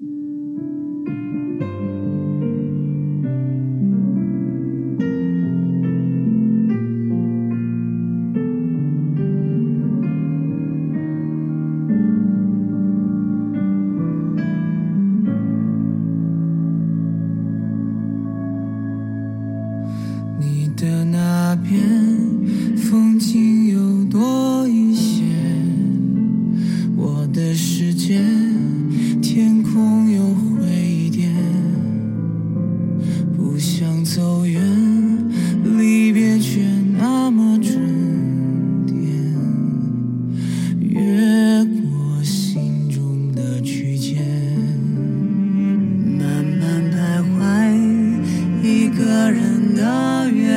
你人的缘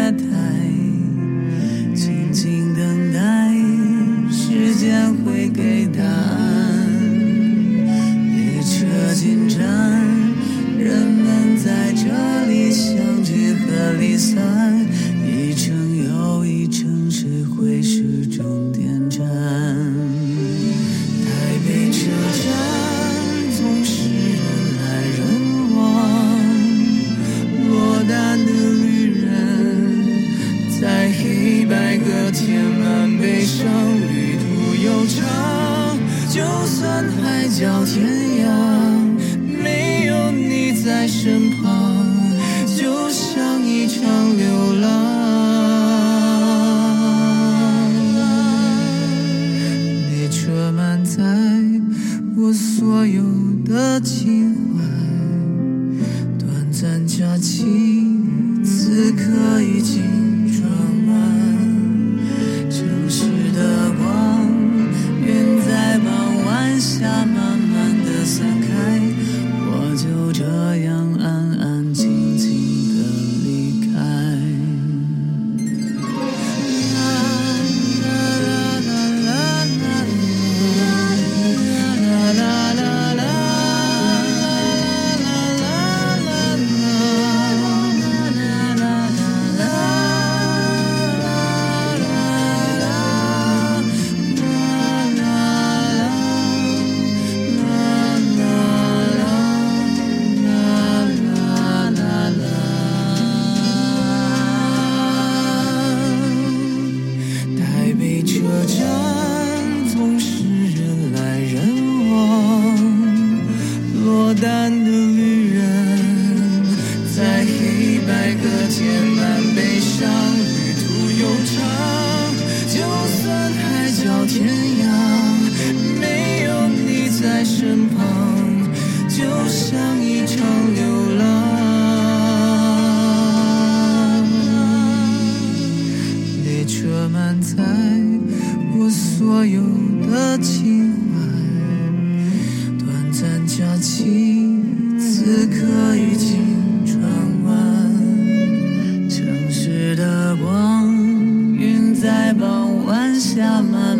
summer.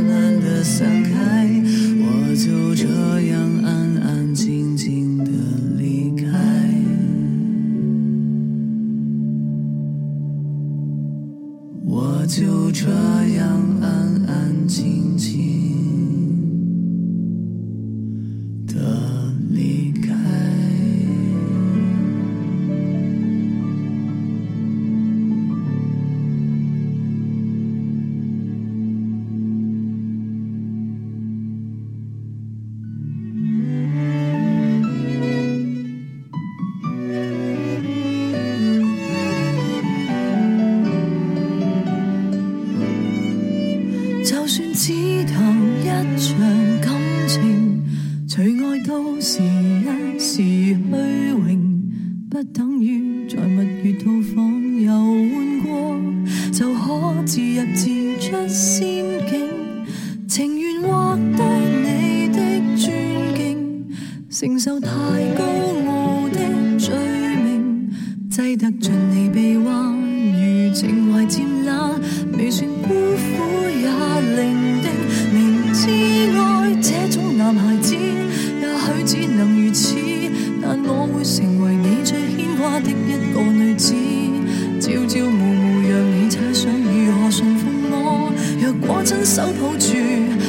抱住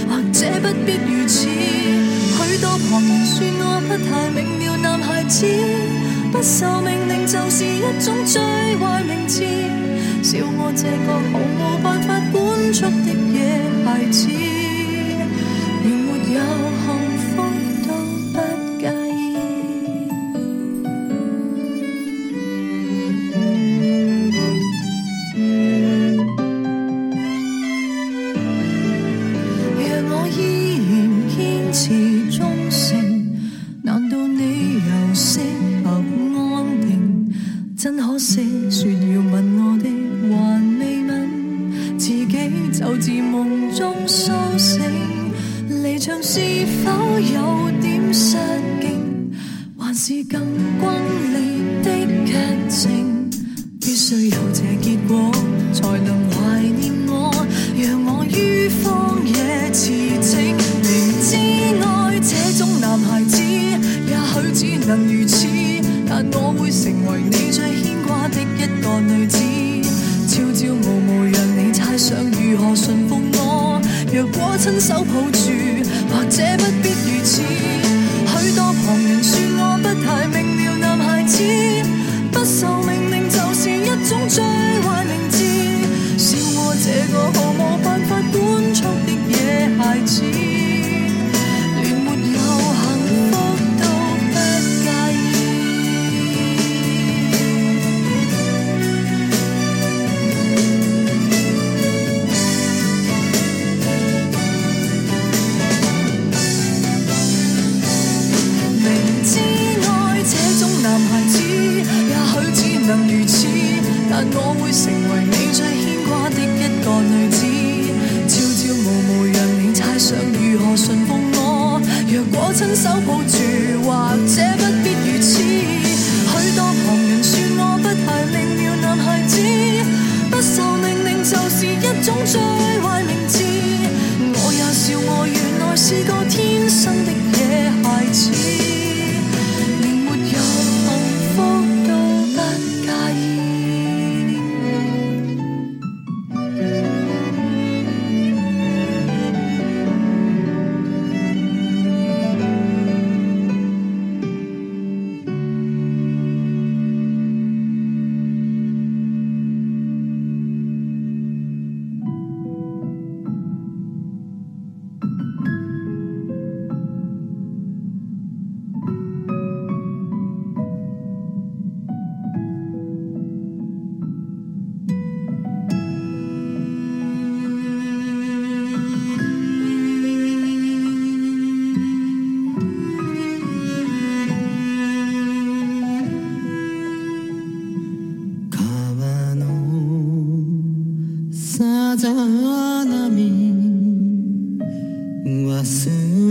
或者不必如此许多旁人说我不太明了男孩子不受命令就是一种最坏名字笑我这个毫无办法管束的野孩子。I see.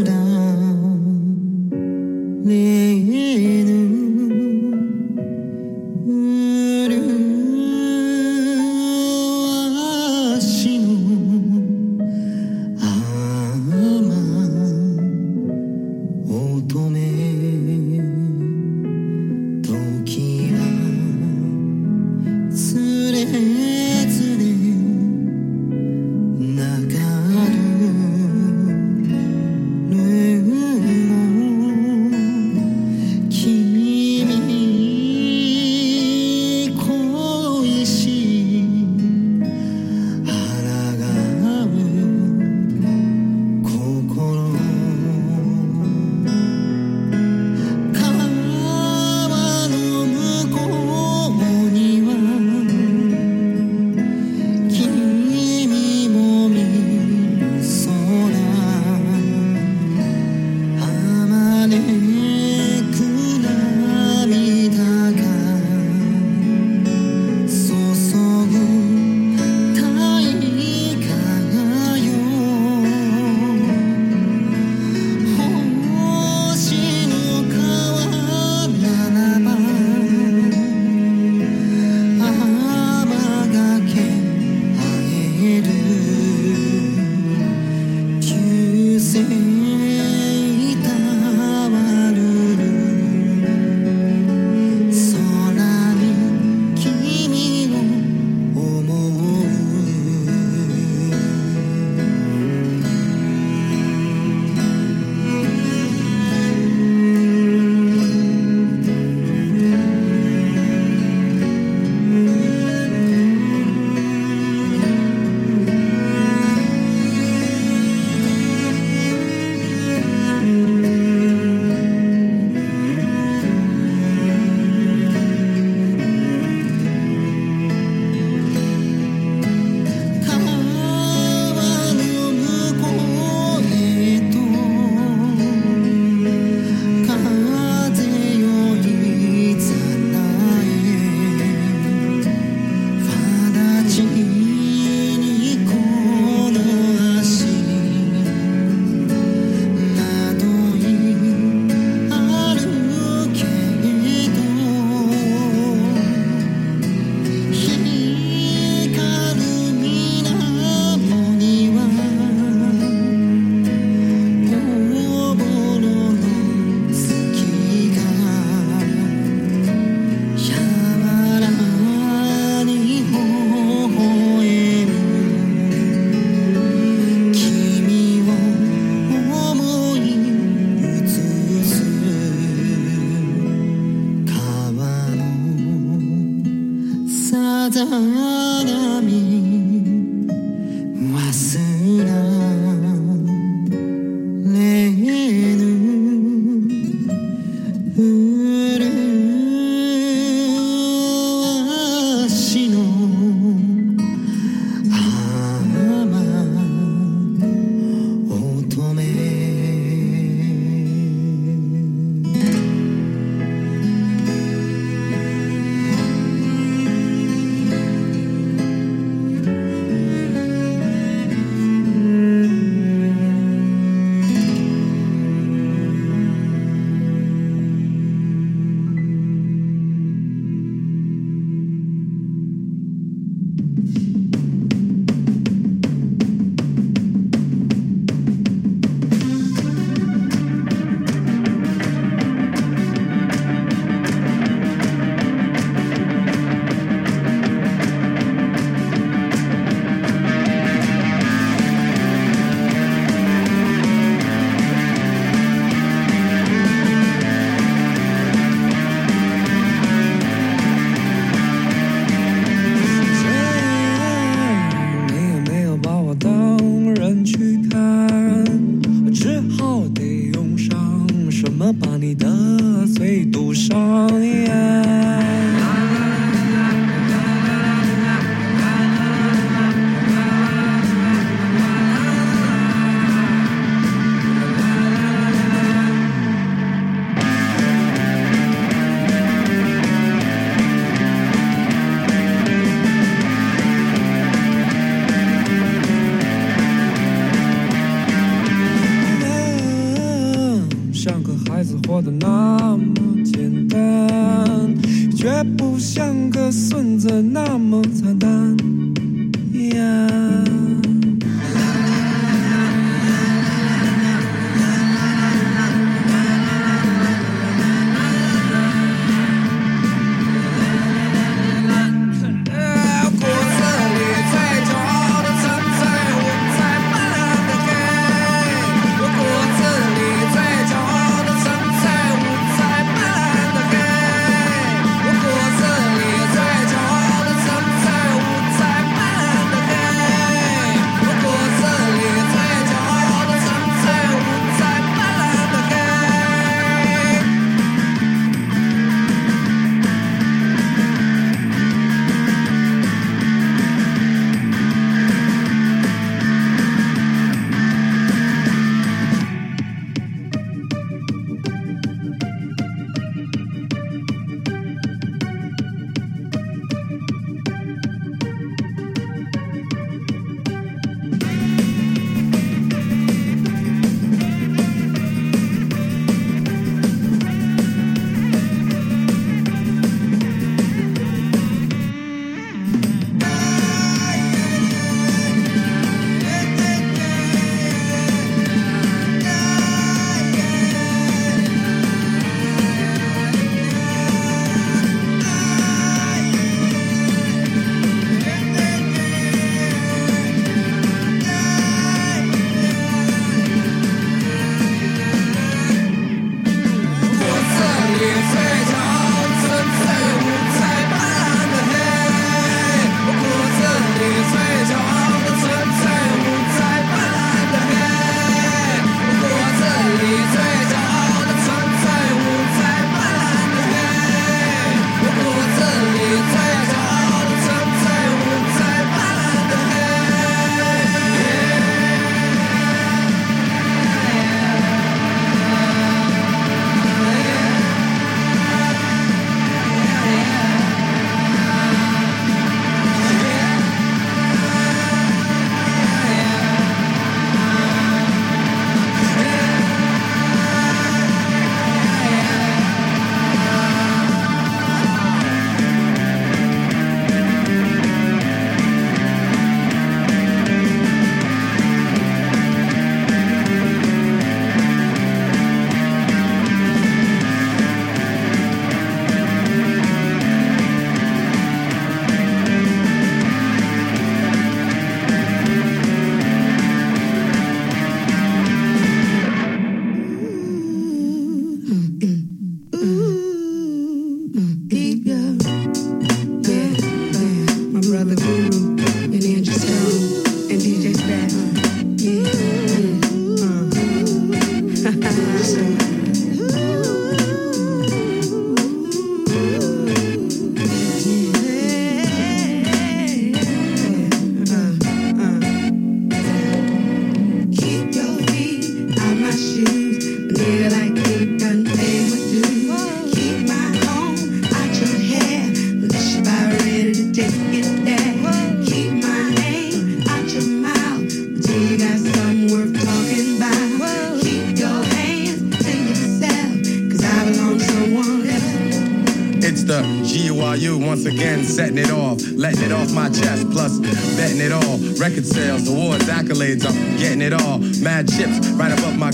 不像个孙子那么惨淡。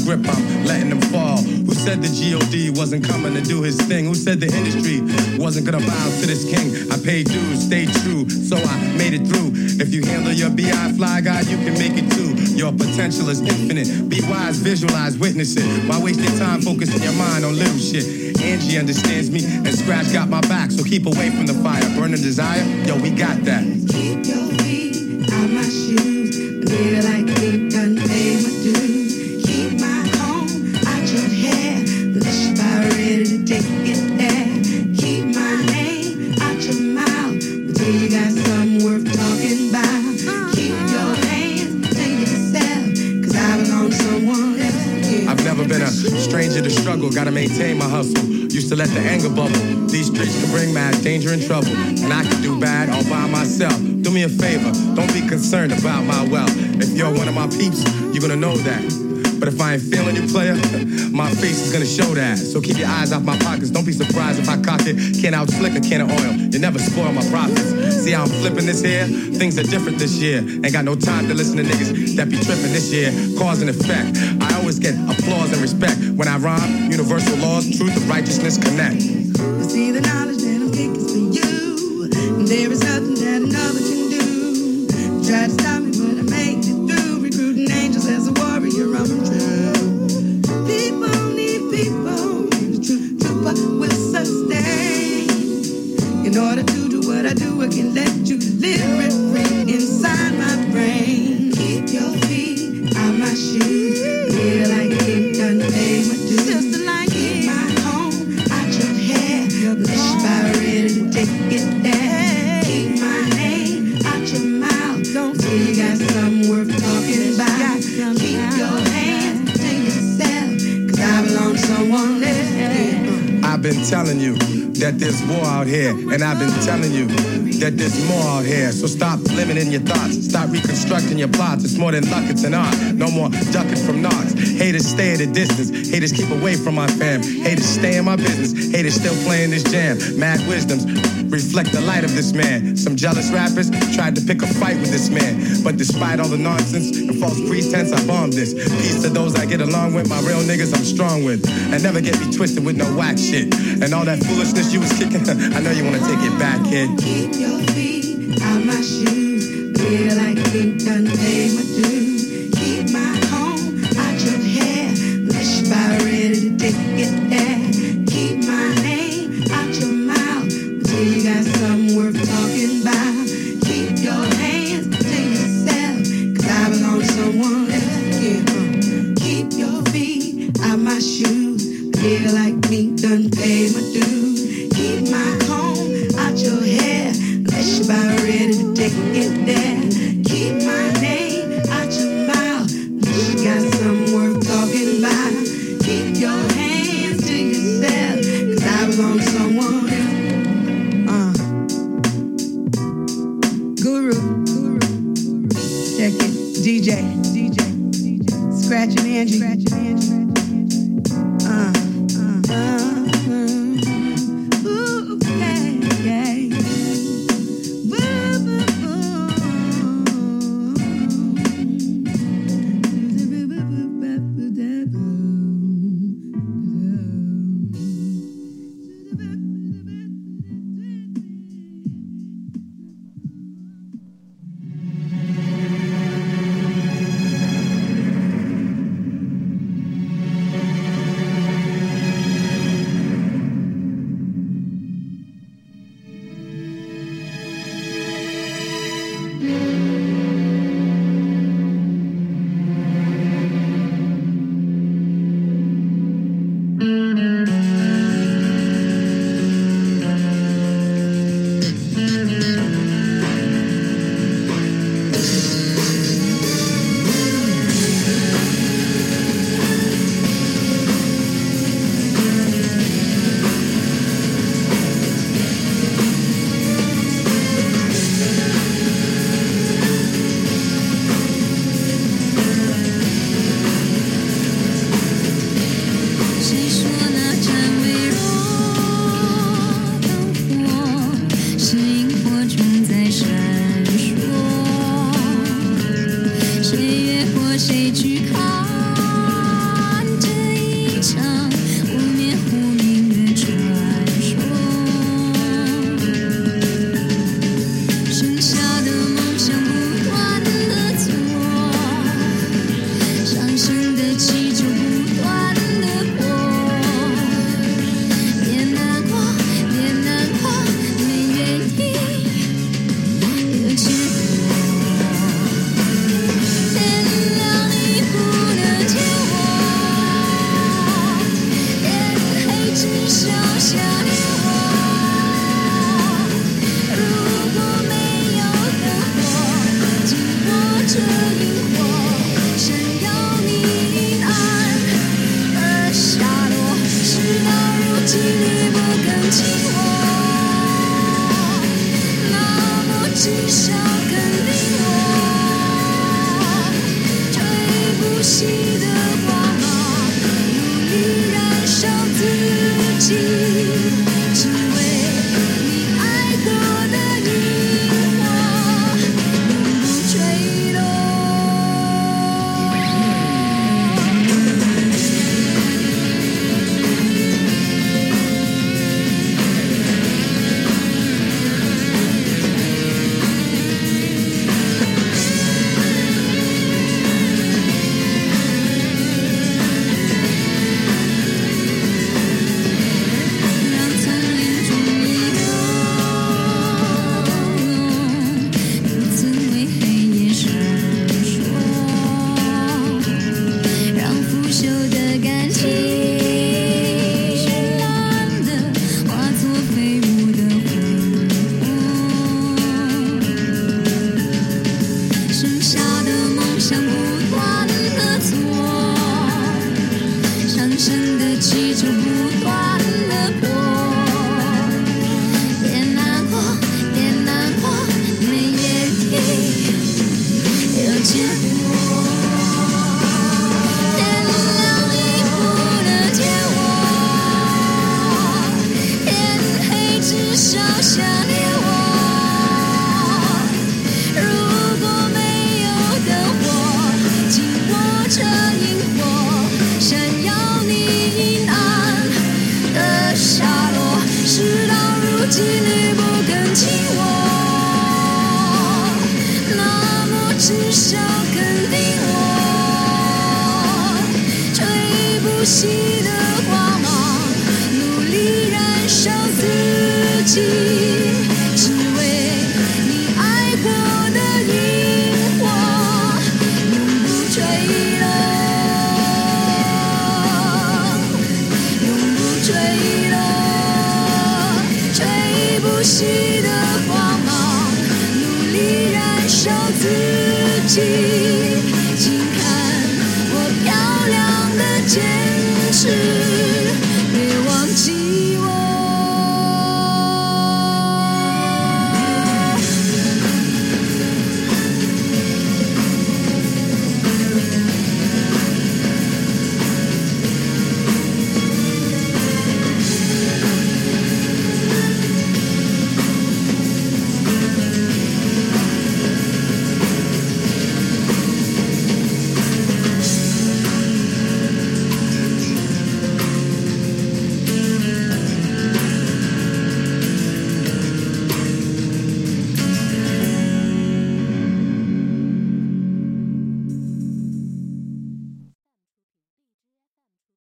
Grip, I'm letting them fall. Who said the GOD wasn't coming to do his thing? Who said the industry wasn't gonna bow to this king? I paid dues, stayed true, so I made it through. If you handle your BI fly guy, you can make it too. Your potential is infinite. Be wise, visualize, witness it. Why waste your time focusing your mind on little shit? Angie understands me, and Scratch got my back, so keep away from the fire. Burning desire, yo, we got that. Keep your feet out my shoes, like let the anger bubble. These streets can bring mad danger and trouble. And I can do bad all by myself. Do me a favor, don't be concerned about my wealth. If you're one of my peeps, you're gonna know that. But if I ain't feeling you, player, my face is gonna show that. So keep your eyes off my pockets. Don't be surprised if I cock it. Can't out slick a can of oil. You never spoil my profits. See how I'm flipping this here? Things are different this year. Ain't got no time to listen to niggas that be tripping this year. Cause and effect. I get applause and respect when I rhyme. Universal laws, truth and righteousness connect. See the knowledge that I'm kicking for you. There is nothing that another can do. Try to stop more out here. So stop limiting your thoughts, stop reconstructing your plots. It's more than luck, it's an art. No more ducking from knocks. Haters stay at a distance. Haters keep away from my fam. Haters stay in my business. Haters still playing this jam. Mad wisdoms reflect the light of this man. Some jealous rappers tried to pick a fight with this man, but despite all the nonsense and false pretense, I bombed this. Peace to those I get along with, my real niggas I'm strong with, and never get me twisted with no whack shit. And all that foolishness you was kicking, I know you wanna take it back, kid. Keep your feet out my shoes. Feel like you done my dues. 谁去？magic.